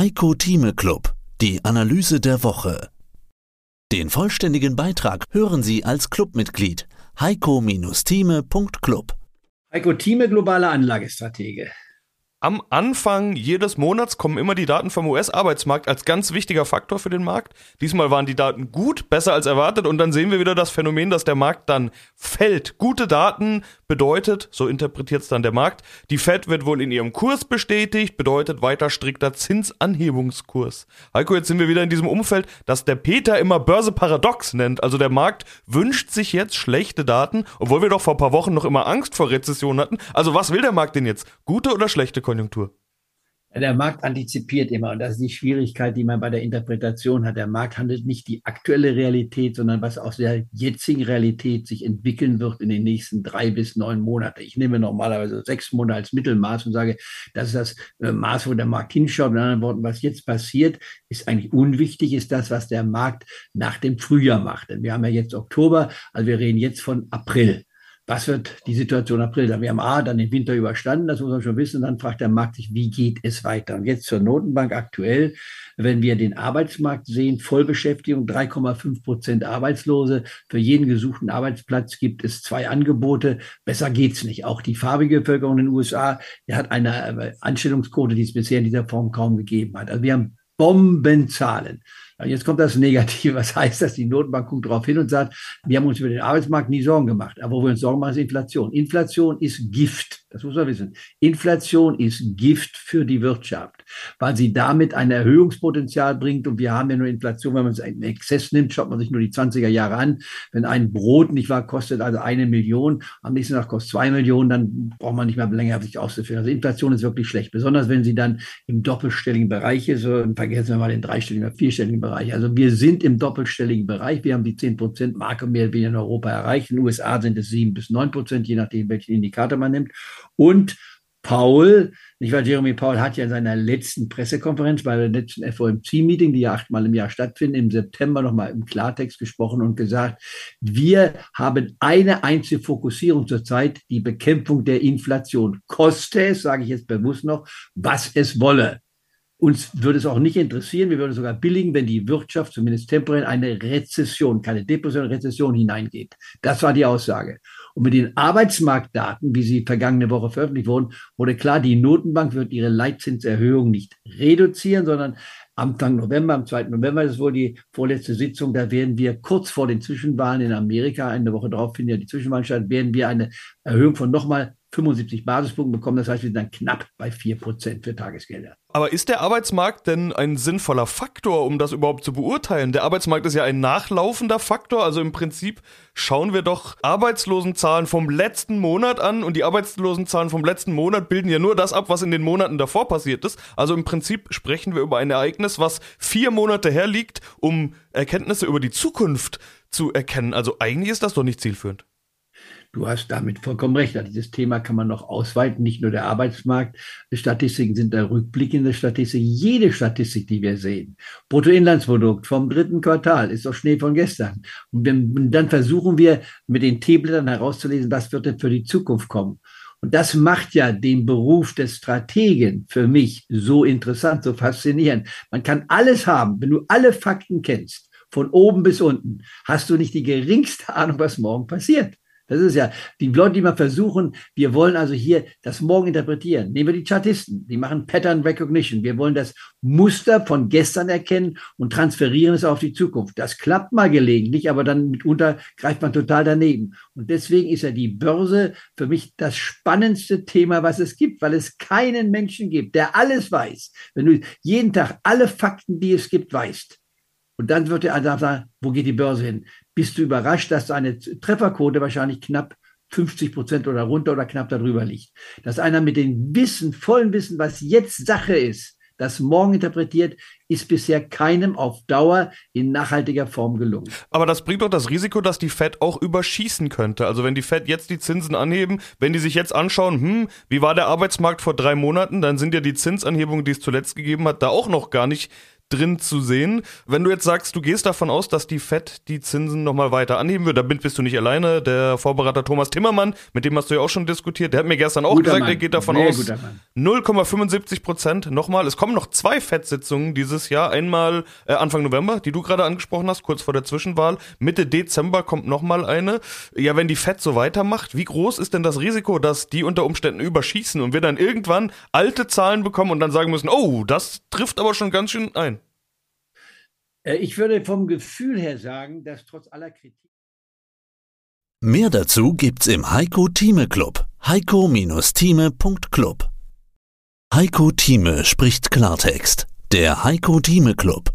Heiko Thieme Club, die Analyse der Woche. Den vollständigen Beitrag hören Sie als Clubmitglied heiko-thieme.club. Heiko Thieme, globale Anlagestratege. Am Anfang jedes Monats kommen immer die Daten vom US-Arbeitsmarkt als ganz wichtiger Faktor für den Markt. Diesmal waren die Daten gut, besser als erwartet und dann sehen wir wieder das Phänomen, dass der Markt dann fällt. Gute Daten bedeutet, so interpretiert es dann der Markt, die Fed wird wohl in ihrem Kurs bestätigt, bedeutet weiter strikter Zinsanhebungskurs. Heiko, jetzt sind wir wieder in diesem Umfeld, das der Peter immer Börse paradox nennt. Also der Markt wünscht sich jetzt schlechte Daten, obwohl wir doch vor ein paar Wochen noch immer Angst vor Rezession hatten. Also was will der Markt denn jetzt? Gute oder schlechte Konjunktur? Der Markt antizipiert immer und das ist die Schwierigkeit, die man bei der Interpretation hat. Der Markt handelt nicht die aktuelle Realität, sondern was aus der jetzigen Realität sich entwickeln wird in den nächsten drei bis neun Monaten. Ich nehme normalerweise sechs Monate als Mittelmaß und sage, das ist das äh, Maß, wo der Markt hinschaut. Mit anderen Worten, was jetzt passiert, ist eigentlich unwichtig, ist das, was der Markt nach dem Frühjahr macht. Denn wir haben ja jetzt Oktober, also wir reden jetzt von April was wird die Situation April? Wir haben A, dann den Winter überstanden, das muss man schon wissen. Dann fragt der Markt sich, wie geht es weiter? Und jetzt zur Notenbank aktuell, wenn wir den Arbeitsmarkt sehen, Vollbeschäftigung, 3,5 Prozent Arbeitslose. Für jeden gesuchten Arbeitsplatz gibt es zwei Angebote. Besser geht's nicht. Auch die farbige Bevölkerung in den USA, die hat eine Anstellungsquote, die es bisher in dieser Form kaum gegeben hat. Also wir haben Bombenzahlen. Jetzt kommt das Negative. Was heißt das? Die Notenbank guckt darauf hin und sagt, wir haben uns über den Arbeitsmarkt nie Sorgen gemacht. Aber wo wir uns Sorgen machen, ist Inflation. Inflation ist Gift. Das muss man wissen. Inflation ist Gift für die Wirtschaft, weil sie damit ein Erhöhungspotenzial bringt. Und wir haben ja nur Inflation, wenn man es in Exzess nimmt, schaut man sich nur die 20er Jahre an. Wenn ein Brot, nicht wahr, kostet also eine Million, am nächsten Tag kostet zwei Millionen, dann braucht man nicht mehr länger sich auszuführen. Also Inflation ist wirklich schlecht. Besonders wenn sie dann im doppelstelligen Bereich ist. Und vergessen wir mal den dreistelligen oder vierstelligen Bereich. Also wir sind im doppelstelligen Bereich. Wir haben die 10 Prozent Marke mehr oder weniger in Europa erreicht. In den USA sind es sieben bis neun Prozent, je nachdem, welchen Indikator man nimmt. Und Paul, nicht wahr, Jeremy Paul hat ja in seiner letzten Pressekonferenz bei der letzten FOMC-Meeting, die ja achtmal im Jahr stattfinden, im September nochmal im Klartext gesprochen und gesagt, wir haben eine einzige Fokussierung zurzeit, die Bekämpfung der Inflation. Koste es, sage ich jetzt bewusst noch, was es wolle. Uns würde es auch nicht interessieren, wir würden sogar billigen, wenn die Wirtschaft zumindest temporär in eine Rezession, keine Depression, Rezession hineingeht. Das war die Aussage. Und mit den Arbeitsmarktdaten, wie sie vergangene Woche veröffentlicht wurden, wurde klar, die Notenbank wird ihre Leitzinserhöhung nicht reduzieren, sondern Anfang November, am 2. November, ist wohl die vorletzte Sitzung, da werden wir kurz vor den Zwischenwahlen in Amerika, eine Woche darauf finden ja die Zwischenwahlen statt, werden wir eine Erhöhung von nochmal 75 Basispunkte bekommen. Das heißt, wir sind dann knapp bei 4 Prozent für Tagesgelder. Aber ist der Arbeitsmarkt denn ein sinnvoller Faktor, um das überhaupt zu beurteilen? Der Arbeitsmarkt ist ja ein nachlaufender Faktor. Also im Prinzip schauen wir doch Arbeitslosenzahlen vom letzten Monat an und die Arbeitslosenzahlen vom letzten Monat bilden ja nur das ab, was in den Monaten davor passiert ist. Also im Prinzip sprechen wir über ein Ereignis, was vier Monate herliegt, um Erkenntnisse über die Zukunft zu erkennen. Also eigentlich ist das doch nicht zielführend. Du hast damit vollkommen recht. Dieses Thema kann man noch ausweiten, nicht nur der Arbeitsmarkt. Statistiken sind da rückblickende Statistiken. Jede Statistik, die wir sehen, Bruttoinlandsprodukt vom dritten Quartal, ist doch Schnee von gestern. Und dann versuchen wir mit den T-Blättern herauszulesen, was wird denn für die Zukunft kommen. Und das macht ja den Beruf des Strategen für mich so interessant, so faszinierend. Man kann alles haben, wenn du alle Fakten kennst, von oben bis unten, hast du nicht die geringste Ahnung, was morgen passiert. Das ist ja, die Leute, die mal versuchen, wir wollen also hier das Morgen interpretieren. Nehmen wir die Chartisten, die machen Pattern Recognition. Wir wollen das Muster von gestern erkennen und transferieren es auf die Zukunft. Das klappt mal gelegentlich, aber dann mitunter greift man total daneben. Und deswegen ist ja die Börse für mich das spannendste Thema, was es gibt, weil es keinen Menschen gibt, der alles weiß. Wenn du jeden Tag alle Fakten, die es gibt, weißt, und dann wird er also sagen, wo geht die Börse hin? Bist du überrascht, dass eine Trefferquote wahrscheinlich knapp 50 Prozent oder runter oder knapp darüber liegt? Dass einer mit dem Wissen, vollen Wissen, was jetzt Sache ist, das morgen interpretiert, ist bisher keinem auf Dauer in nachhaltiger Form gelungen. Aber das bringt doch das Risiko, dass die Fed auch überschießen könnte. Also wenn die Fed jetzt die Zinsen anheben, wenn die sich jetzt anschauen, hm, wie war der Arbeitsmarkt vor drei Monaten, dann sind ja die Zinsanhebungen, die es zuletzt gegeben hat, da auch noch gar nicht drin zu sehen. Wenn du jetzt sagst, du gehst davon aus, dass die FED die Zinsen nochmal weiter anheben wird, damit bist du nicht alleine. Der Vorberater Thomas Timmermann, mit dem hast du ja auch schon diskutiert, der hat mir gestern auch guter gesagt, er geht davon Sehr aus 0,75 Prozent nochmal. Es kommen noch zwei FED-Sitzungen dieses Jahr. Einmal äh, Anfang November, die du gerade angesprochen hast, kurz vor der Zwischenwahl. Mitte Dezember kommt nochmal eine. Ja, wenn die FED so weitermacht, wie groß ist denn das Risiko, dass die unter Umständen überschießen und wir dann irgendwann alte Zahlen bekommen und dann sagen müssen, oh, das trifft aber schon ganz schön ein? Äh, ich würde vom Gefühl her sagen, dass trotz aller Kritik. Mehr dazu gibt's im Heiko Thieme Club. Heiko-Thieme.club. Heiko Thieme spricht Klartext. Der Heiko Thieme Club.